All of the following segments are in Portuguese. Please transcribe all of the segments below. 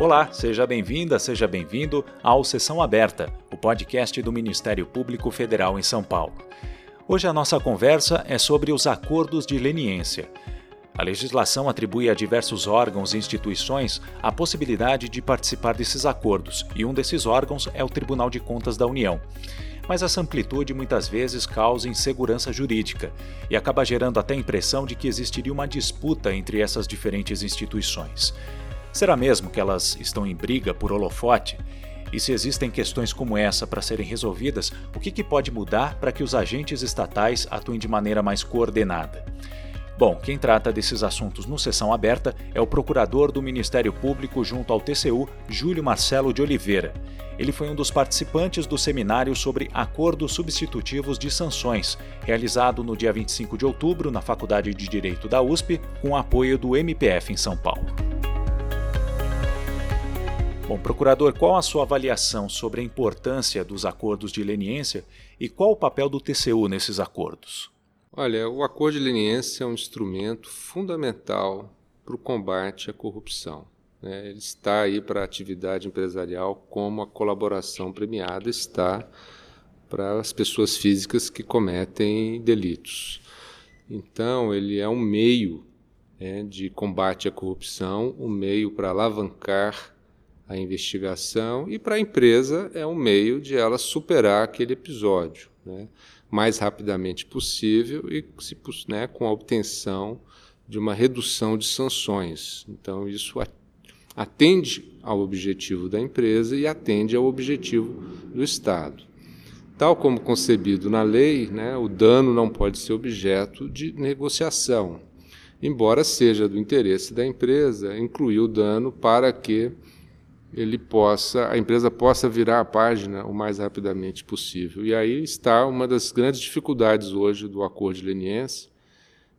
Olá, seja bem-vinda, seja bem-vindo ao Sessão Aberta, o podcast do Ministério Público Federal em São Paulo. Hoje a nossa conversa é sobre os acordos de leniência. A legislação atribui a diversos órgãos e instituições a possibilidade de participar desses acordos, e um desses órgãos é o Tribunal de Contas da União. Mas essa amplitude muitas vezes causa insegurança jurídica e acaba gerando até a impressão de que existiria uma disputa entre essas diferentes instituições. Será mesmo que elas estão em briga por holofote? E se existem questões como essa para serem resolvidas, o que, que pode mudar para que os agentes estatais atuem de maneira mais coordenada? Bom, quem trata desses assuntos no Sessão Aberta é o procurador do Ministério Público junto ao TCU, Júlio Marcelo de Oliveira. Ele foi um dos participantes do seminário sobre acordos substitutivos de sanções, realizado no dia 25 de outubro na Faculdade de Direito da USP, com apoio do MPF em São Paulo. Bom, procurador, qual a sua avaliação sobre a importância dos acordos de leniência e qual o papel do TCU nesses acordos? Olha, o acordo de leniência é um instrumento fundamental para o combate à corrupção. Né? Ele está aí para a atividade empresarial como a colaboração premiada está para as pessoas físicas que cometem delitos. Então, ele é um meio né, de combate à corrupção, um meio para alavancar a investigação e para a empresa é um meio de ela superar aquele episódio né, mais rapidamente possível e se, né, com a obtenção de uma redução de sanções. Então, isso atende ao objetivo da empresa e atende ao objetivo do Estado. Tal como concebido na lei, né, o dano não pode ser objeto de negociação, embora seja do interesse da empresa incluir o dano para que ele possa, a empresa possa virar a página o mais rapidamente possível. E aí está uma das grandes dificuldades hoje do acordo de leniência,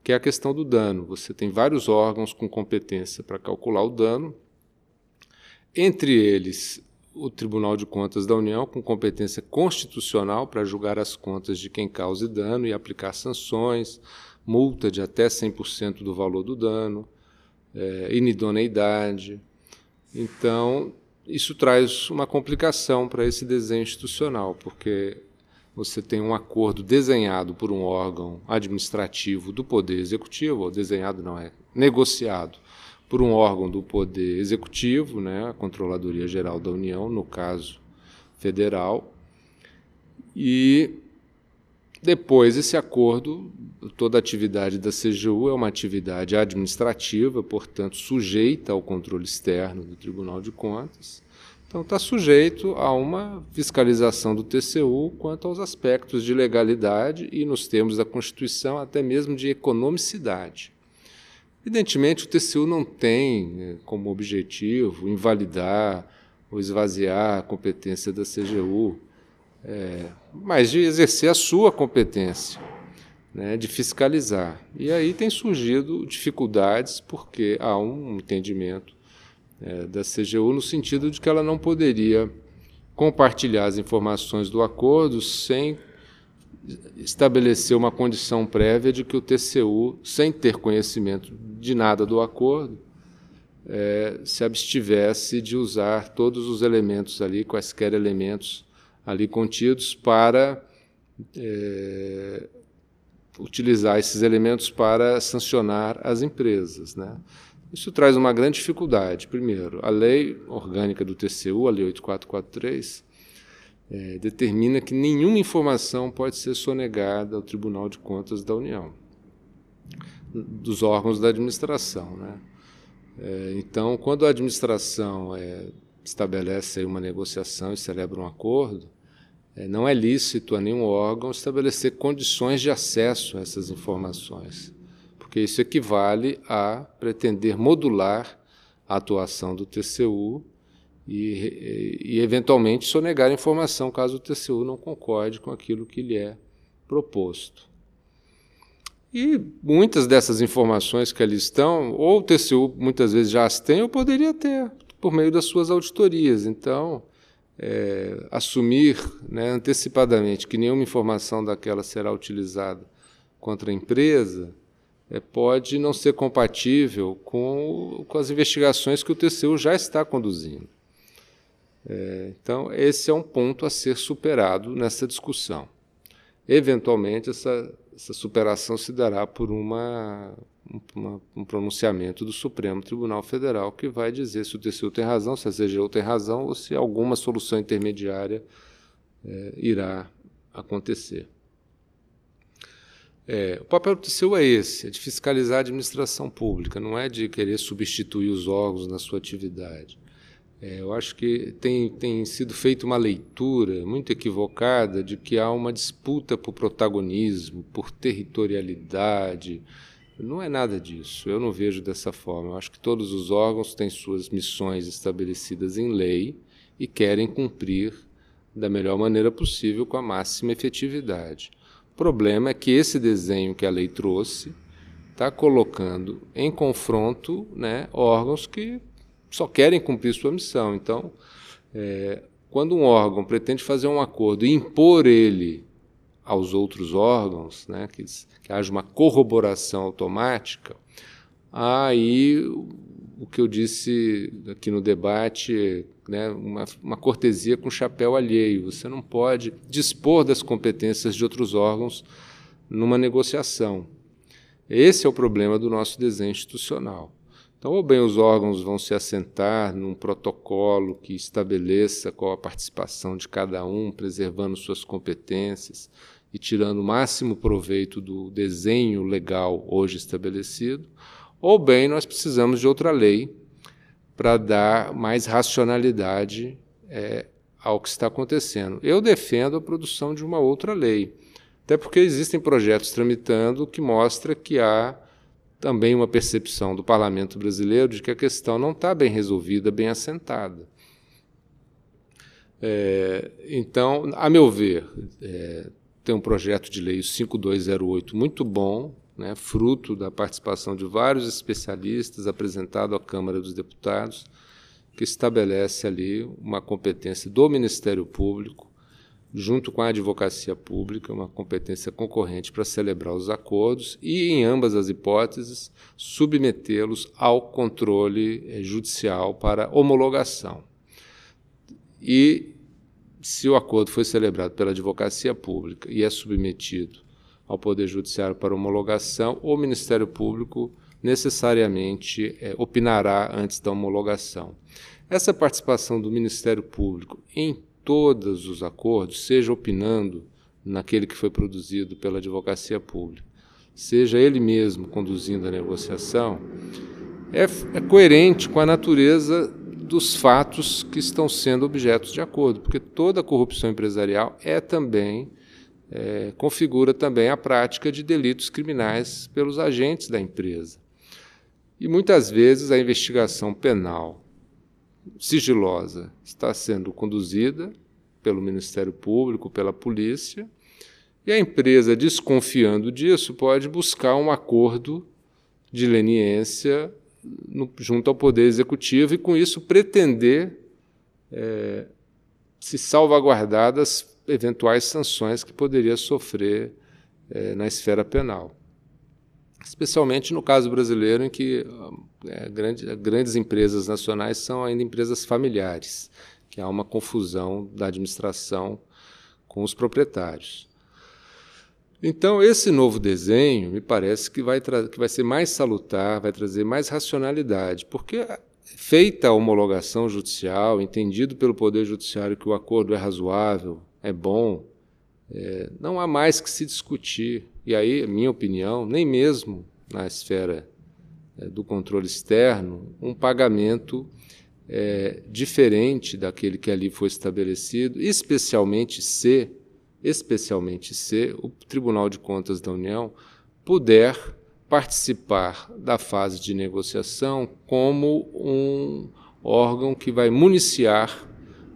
que é a questão do dano. Você tem vários órgãos com competência para calcular o dano, entre eles o Tribunal de Contas da União, com competência constitucional para julgar as contas de quem cause dano e aplicar sanções, multa de até 100% do valor do dano, é, inidoneidade. Então, isso traz uma complicação para esse desenho institucional, porque você tem um acordo desenhado por um órgão administrativo do Poder Executivo, ou desenhado não é, negociado por um órgão do Poder Executivo, né, a Controladoria Geral da União, no caso federal, e depois esse acordo, toda atividade da CGU é uma atividade administrativa, portanto sujeita ao controle externo do Tribunal de Contas. Então está sujeito a uma fiscalização do TCU quanto aos aspectos de legalidade e, nos termos da Constituição, até mesmo de economicidade. Evidentemente, o TCU não tem né, como objetivo invalidar ou esvaziar a competência da CGU é, mas de exercer a sua competência, né, de fiscalizar. E aí tem surgido dificuldades porque há um entendimento é, da CGU no sentido de que ela não poderia compartilhar as informações do acordo sem estabelecer uma condição prévia de que o TCU, sem ter conhecimento de nada do acordo, é, se abstivesse de usar todos os elementos ali, quaisquer elementos ali contidos para é, utilizar esses elementos para sancionar as empresas. Né? Isso traz uma grande dificuldade. Primeiro, a lei orgânica do TCU, a Lei 8443, é, determina que nenhuma informação pode ser sonegada ao Tribunal de Contas da União, dos órgãos da administração. Né? É, então, quando a administração é, estabelece uma negociação e celebra um acordo, não é lícito a nenhum órgão estabelecer condições de acesso a essas informações, porque isso equivale a pretender modular a atuação do TCU e, e, eventualmente sonegar informação caso o TCU não concorde com aquilo que lhe é proposto. E muitas dessas informações que ali estão, ou o TCU muitas vezes já as tem, ou poderia ter, por meio das suas auditorias. Então, é, assumir né, antecipadamente que nenhuma informação daquela será utilizada contra a empresa é, pode não ser compatível com, com as investigações que o TCU já está conduzindo. É, então, esse é um ponto a ser superado nessa discussão. Eventualmente, essa, essa superação se dará por uma, uma, um pronunciamento do Supremo Tribunal Federal que vai dizer se o TCU tem razão, se a CGU tem razão ou se alguma solução intermediária é, irá acontecer. É, o papel do TCU é esse, é de fiscalizar a administração pública, não é de querer substituir os órgãos na sua atividade. É, eu acho que tem, tem sido feita uma leitura muito equivocada de que há uma disputa por protagonismo, por territorialidade. Não é nada disso, eu não vejo dessa forma. Eu acho que todos os órgãos têm suas missões estabelecidas em lei e querem cumprir da melhor maneira possível com a máxima efetividade. O problema é que esse desenho que a lei trouxe está colocando em confronto né, órgãos que só querem cumprir sua missão. Então, é, quando um órgão pretende fazer um acordo e impor ele aos outros órgãos, né, que, que haja uma corroboração automática, aí o que eu disse aqui no debate, né, uma, uma cortesia com chapéu alheio. Você não pode dispor das competências de outros órgãos numa negociação. Esse é o problema do nosso desenho institucional. Então, ou bem os órgãos vão se assentar num protocolo que estabeleça qual a participação de cada um, preservando suas competências e tirando o máximo proveito do desenho legal hoje estabelecido, ou bem nós precisamos de outra lei para dar mais racionalidade é, ao que está acontecendo. Eu defendo a produção de uma outra lei, até porque existem projetos tramitando que mostram que há também uma percepção do parlamento brasileiro de que a questão não está bem resolvida, bem assentada. É, então, a meu ver, é, tem um projeto de lei 5208 muito bom, né, fruto da participação de vários especialistas, apresentado à Câmara dos Deputados, que estabelece ali uma competência do Ministério Público junto com a advocacia pública, uma competência concorrente para celebrar os acordos e, em ambas as hipóteses, submetê-los ao controle eh, judicial para homologação. E, se o acordo foi celebrado pela advocacia pública e é submetido ao Poder Judiciário para homologação, o Ministério Público necessariamente é, opinará antes da homologação. Essa participação do Ministério Público em todos os acordos, seja opinando naquele que foi produzido pela advocacia pública, seja ele mesmo conduzindo a negociação, é, é coerente com a natureza dos fatos que estão sendo objetos de acordo, porque toda corrupção empresarial é também é, configura também a prática de delitos criminais pelos agentes da empresa. E muitas vezes a investigação penal sigilosa. Está sendo conduzida pelo Ministério Público, pela polícia, e a empresa, desconfiando disso, pode buscar um acordo de leniência no, junto ao Poder Executivo e, com isso, pretender é, se salvaguardar das eventuais sanções que poderia sofrer é, na esfera penal especialmente no caso brasileiro, em que é, grande, grandes empresas nacionais são ainda empresas familiares, que há uma confusão da administração com os proprietários. Então, esse novo desenho me parece que vai, que vai ser mais salutar, vai trazer mais racionalidade, porque feita a homologação judicial, entendido pelo Poder Judiciário que o acordo é razoável, é bom, é, não há mais que se discutir. E aí, minha opinião, nem mesmo na esfera é, do controle externo, um pagamento é, diferente daquele que ali foi estabelecido, especialmente se, especialmente se o Tribunal de Contas da União puder participar da fase de negociação como um órgão que vai municiar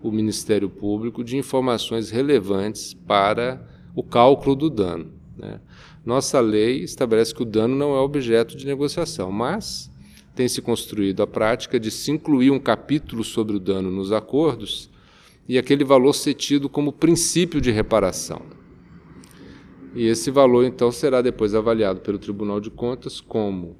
o Ministério Público de informações relevantes para o cálculo do dano. Né? Nossa lei estabelece que o dano não é objeto de negociação, mas tem se construído a prática de se incluir um capítulo sobre o dano nos acordos e aquele valor ser tido como princípio de reparação. E esse valor, então, será depois avaliado pelo Tribunal de Contas como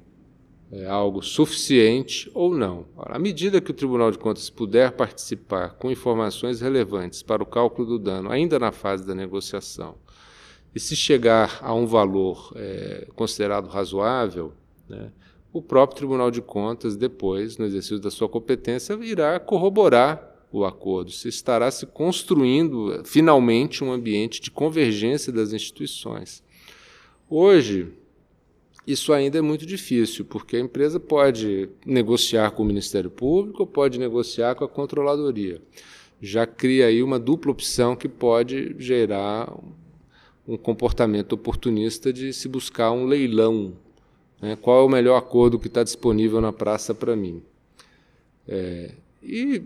é, algo suficiente ou não. À medida que o Tribunal de Contas puder participar com informações relevantes para o cálculo do dano, ainda na fase da negociação, e se chegar a um valor é, considerado razoável, né, o próprio Tribunal de Contas, depois, no exercício da sua competência, irá corroborar o acordo, se estará se construindo finalmente um ambiente de convergência das instituições. Hoje, isso ainda é muito difícil, porque a empresa pode negociar com o Ministério Público pode negociar com a controladoria. Já cria aí uma dupla opção que pode gerar um comportamento oportunista de se buscar um leilão. Né? Qual é o melhor acordo que está disponível na praça para mim? É, e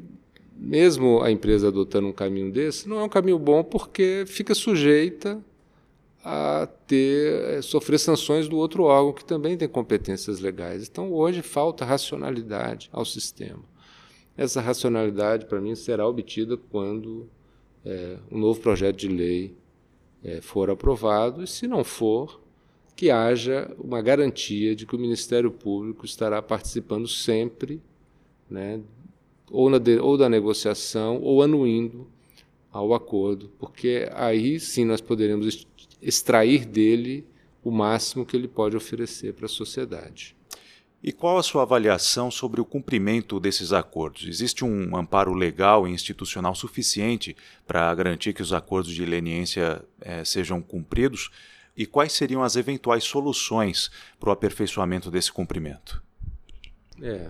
mesmo a empresa adotando um caminho desse, não é um caminho bom porque fica sujeita a ter eh, sofrer sanções do outro órgão que também tem competências legais. Então hoje falta racionalidade ao sistema. Essa racionalidade para mim será obtida quando é, um novo projeto de lei é, for aprovado e se não for que haja uma garantia de que o Ministério Público estará participando sempre, né, ou, de, ou da negociação ou anuindo ao acordo, porque aí sim nós poderemos extrair dele o máximo que ele pode oferecer para a sociedade. E qual a sua avaliação sobre o cumprimento desses acordos? Existe um amparo legal e institucional suficiente para garantir que os acordos de leniência eh, sejam cumpridos? E quais seriam as eventuais soluções para o aperfeiçoamento desse cumprimento? É,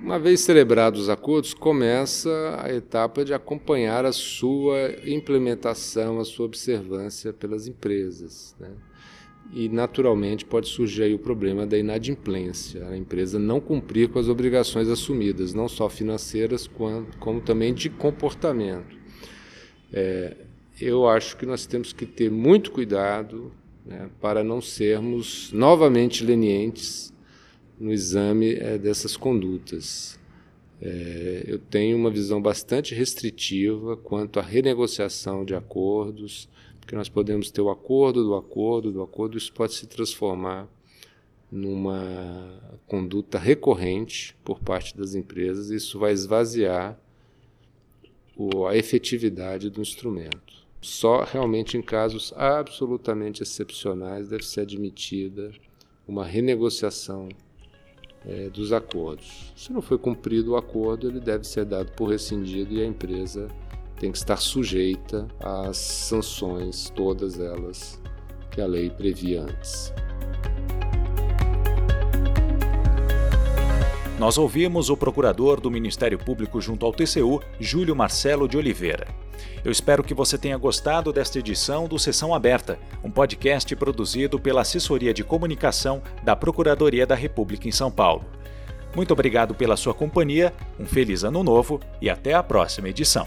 uma vez celebrados os acordos, começa a etapa de acompanhar a sua implementação, a sua observância pelas empresas. Né? E, naturalmente, pode surgir o problema da inadimplência, a empresa não cumprir com as obrigações assumidas, não só financeiras, como também de comportamento. É, eu acho que nós temos que ter muito cuidado né, para não sermos novamente lenientes no exame é, dessas condutas. É, eu tenho uma visão bastante restritiva quanto à renegociação de acordos, porque nós podemos ter o acordo do acordo do acordo, isso pode se transformar numa conduta recorrente por parte das empresas, e isso vai esvaziar o, a efetividade do instrumento. Só realmente em casos absolutamente excepcionais deve ser admitida uma renegociação é, dos acordos. Se não foi cumprido o acordo, ele deve ser dado por rescindido e a empresa tem que estar sujeita às sanções, todas elas que a lei previa antes. Nós ouvimos o procurador do Ministério Público junto ao TCU, Júlio Marcelo de Oliveira. Eu espero que você tenha gostado desta edição do Sessão Aberta, um podcast produzido pela Assessoria de Comunicação da Procuradoria da República em São Paulo. Muito obrigado pela sua companhia, um feliz ano novo e até a próxima edição.